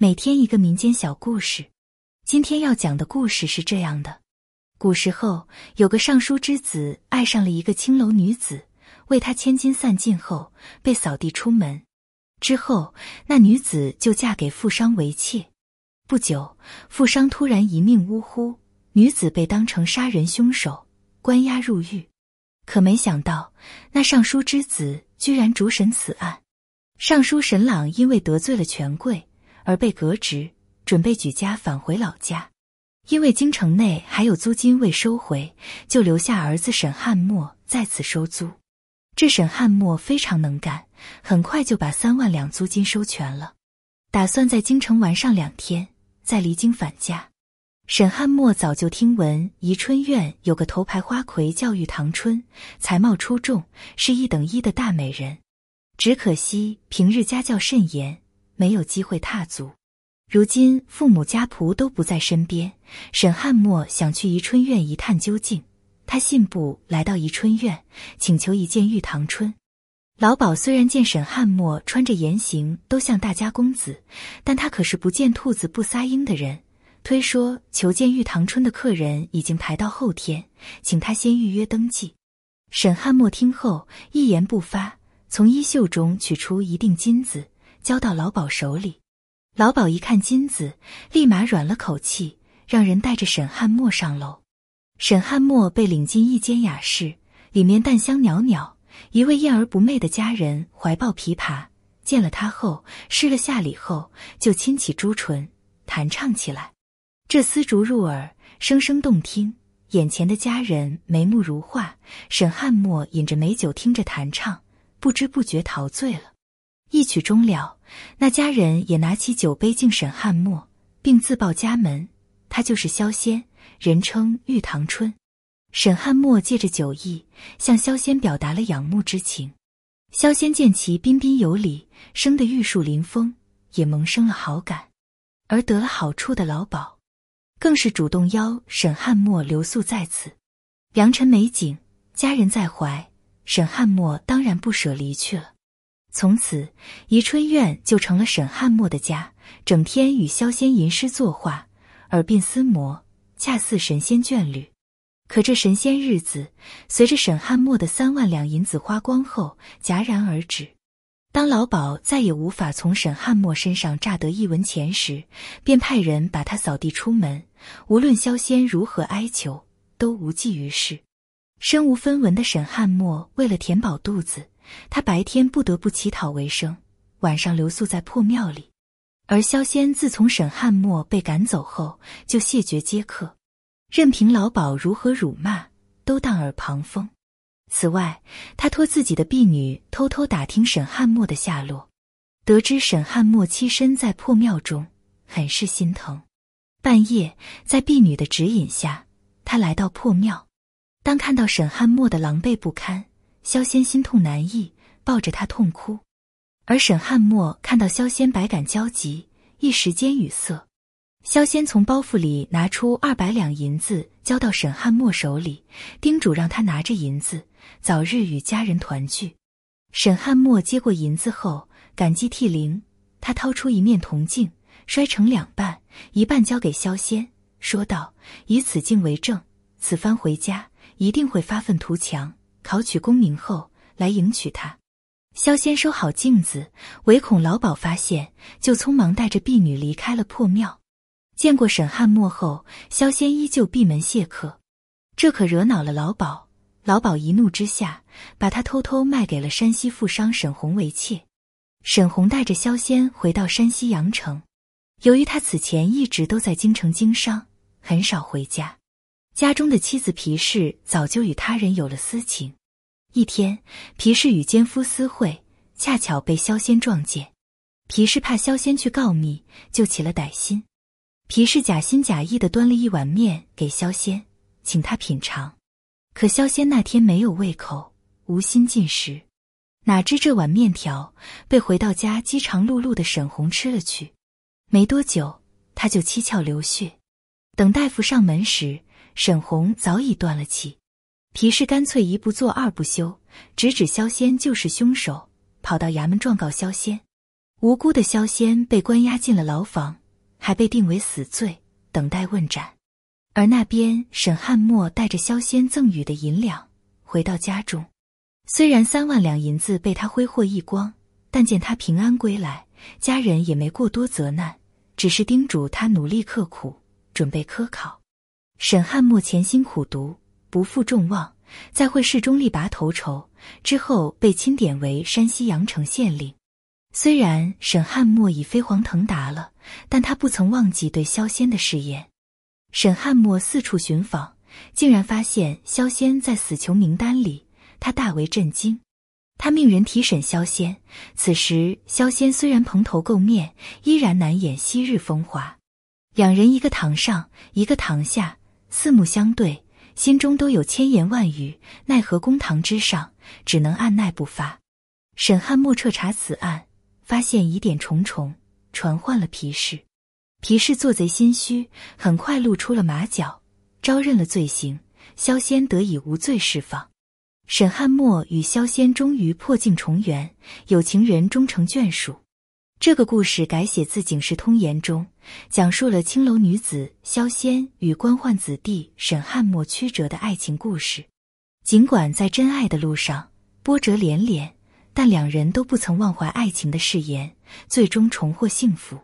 每天一个民间小故事。今天要讲的故事是这样的：古时候有个尚书之子，爱上了一个青楼女子，为他千金散尽后，被扫地出门。之后，那女子就嫁给富商为妾。不久，富商突然一命呜呼，女子被当成杀人凶手，关押入狱。可没想到，那尚书之子居然主审此案。尚书沈朗因为得罪了权贵而被革职，准备举家返回老家。因为京城内还有租金未收回，就留下儿子沈汉默在此收租。这沈汉默非常能干，很快就把三万两租金收全了，打算在京城玩上两天，再离京返家。沈汉默早就听闻宜春院有个头牌花魁叫玉堂春，才貌出众，是一等一的大美人。只可惜平日家教甚严，没有机会踏足。如今父母家仆都不在身边，沈汉默想去怡春院一探究竟。他信步来到怡春院，请求一见玉堂春。老鸨虽然见沈汉默穿着言行都像大家公子，但他可是不见兔子不撒鹰的人。推说求见玉堂春的客人已经排到后天，请他先预约登记。沈汉默听后一言不发，从衣袖中取出一锭金子，交到老鸨手里。老鸨一看金子，立马软了口气，让人带着沈汉墨上楼。沈汉墨被领进一间雅室，里面淡香袅袅。一位艳而不媚的佳人怀抱琵琶，见了他后施了下礼后，就亲起朱唇，弹唱起来。这丝竹入耳，声声动听。眼前的佳人眉目如画，沈汉墨饮着美酒，听着弹唱，不知不觉陶醉了。一曲终了，那佳人也拿起酒杯敬沈汉墨，并自报家门：他就是萧仙，人称玉堂春。沈汉墨借着酒意，向萧仙表达了仰慕之情。萧仙见其彬彬有礼，生得玉树临风，也萌生了好感。而得了好处的老鸨。更是主动邀沈汉墨留宿在此，良辰美景，佳人在怀，沈汉墨当然不舍离去了。从此，宜春院就成了沈汉墨的家，整天与萧仙吟诗作画，耳鬓厮磨，恰似神仙眷侣。可这神仙日子，随着沈汉墨的三万两银子花光后，戛然而止。当老鸨再也无法从沈汉墨身上榨得一文钱时，便派人把他扫地出门。无论萧仙如何哀求，都无济于事。身无分文的沈汉默为了填饱肚子，他白天不得不乞讨为生，晚上留宿在破庙里。而萧仙自从沈汉默被赶走后，就谢绝接客，任凭老鸨如何辱骂，都当耳旁风。此外，他托自己的婢女偷偷打听沈汉默的下落，得知沈汉默栖身在破庙中，很是心疼。半夜，在婢女的指引下，他来到破庙。当看到沈汉默的狼狈不堪，萧仙心痛难抑，抱着他痛哭。而沈汉默看到萧仙百感交集，一时间语塞。萧仙从包袱里拿出二百两银子，交到沈汉默手里，叮嘱让他拿着银子，早日与家人团聚。沈汉默接过银子后，感激涕零。他掏出一面铜镜，摔成两半，一半交给萧仙，说道：“以此镜为证，此番回家一定会发愤图强，考取功名后来迎娶她。”萧仙收好镜子，唯恐老鸨发现，就匆忙带着婢女离开了破庙。见过沈汉默后，萧仙依旧闭门谢客，这可惹恼了老鸨。老鸨一怒之下，把他偷偷卖给了山西富商沈红为妾。沈红带着萧仙回到山西阳城，由于他此前一直都在京城经商，很少回家，家中的妻子皮氏早就与他人有了私情。一天，皮氏与奸夫私会，恰巧被萧仙撞见。皮氏怕萧仙去告密，就起了歹心。皮氏假心假意的端了一碗面给萧仙，请他品尝。可萧仙那天没有胃口，无心进食，哪知这碗面条被回到家饥肠辘辘的沈红吃了去。没多久，他就七窍流血。等大夫上门时，沈红早已断了气。皮氏干脆一不做二不休，直指萧仙就是凶手，跑到衙门状告萧仙。无辜的萧仙被关押进了牢房，还被定为死罪，等待问斩。而那边沈汉墨带着萧仙赠予的银两回到家中，虽然三万两银子被他挥霍一光，但见他平安归来，家人也没过多责难，只是叮嘱他努力刻苦，准备科考。沈汉墨潜心苦读，不负众望，在会试中力拔头筹，之后被钦点为山西阳城县令。虽然沈汉墨已飞黄腾达了，但他不曾忘记对萧仙的誓言。沈汉墨四处寻访，竟然发现萧仙在死囚名单里，他大为震惊。他命人提审萧仙，此时萧仙虽然蓬头垢面，依然难掩昔日风华。两人一个堂上，一个堂下，四目相对，心中都有千言万语，奈何公堂之上，只能按捺不发。沈汉墨彻查此案，发现疑点重重，传唤了皮氏。皮氏做贼心虚，很快露出了马脚，招认了罪行，萧仙得以无罪释放。沈汉墨与萧仙终于破镜重圆，有情人终成眷属。这个故事改写自《警世通言》中，讲述了青楼女子萧仙与官宦子弟沈汉墨曲折的爱情故事。尽管在真爱的路上波折连连，但两人都不曾忘怀爱情的誓言，最终重获幸福。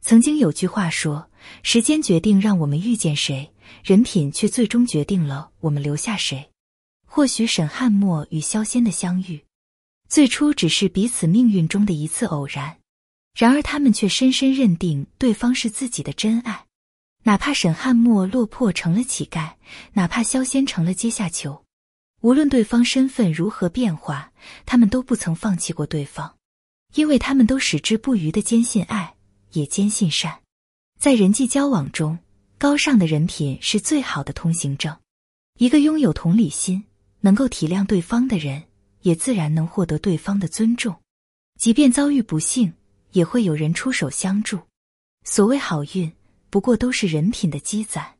曾经有句话说：“时间决定让我们遇见谁，人品却最终决定了我们留下谁。”或许沈汉墨与萧仙的相遇，最初只是彼此命运中的一次偶然，然而他们却深深认定对方是自己的真爱。哪怕沈汉墨落魄成了乞丐，哪怕萧仙成了阶下囚，无论对方身份如何变化，他们都不曾放弃过对方，因为他们都矢志不渝的坚信爱。也坚信善，在人际交往中，高尚的人品是最好的通行证。一个拥有同理心、能够体谅对方的人，也自然能获得对方的尊重。即便遭遇不幸，也会有人出手相助。所谓好运，不过都是人品的积攒。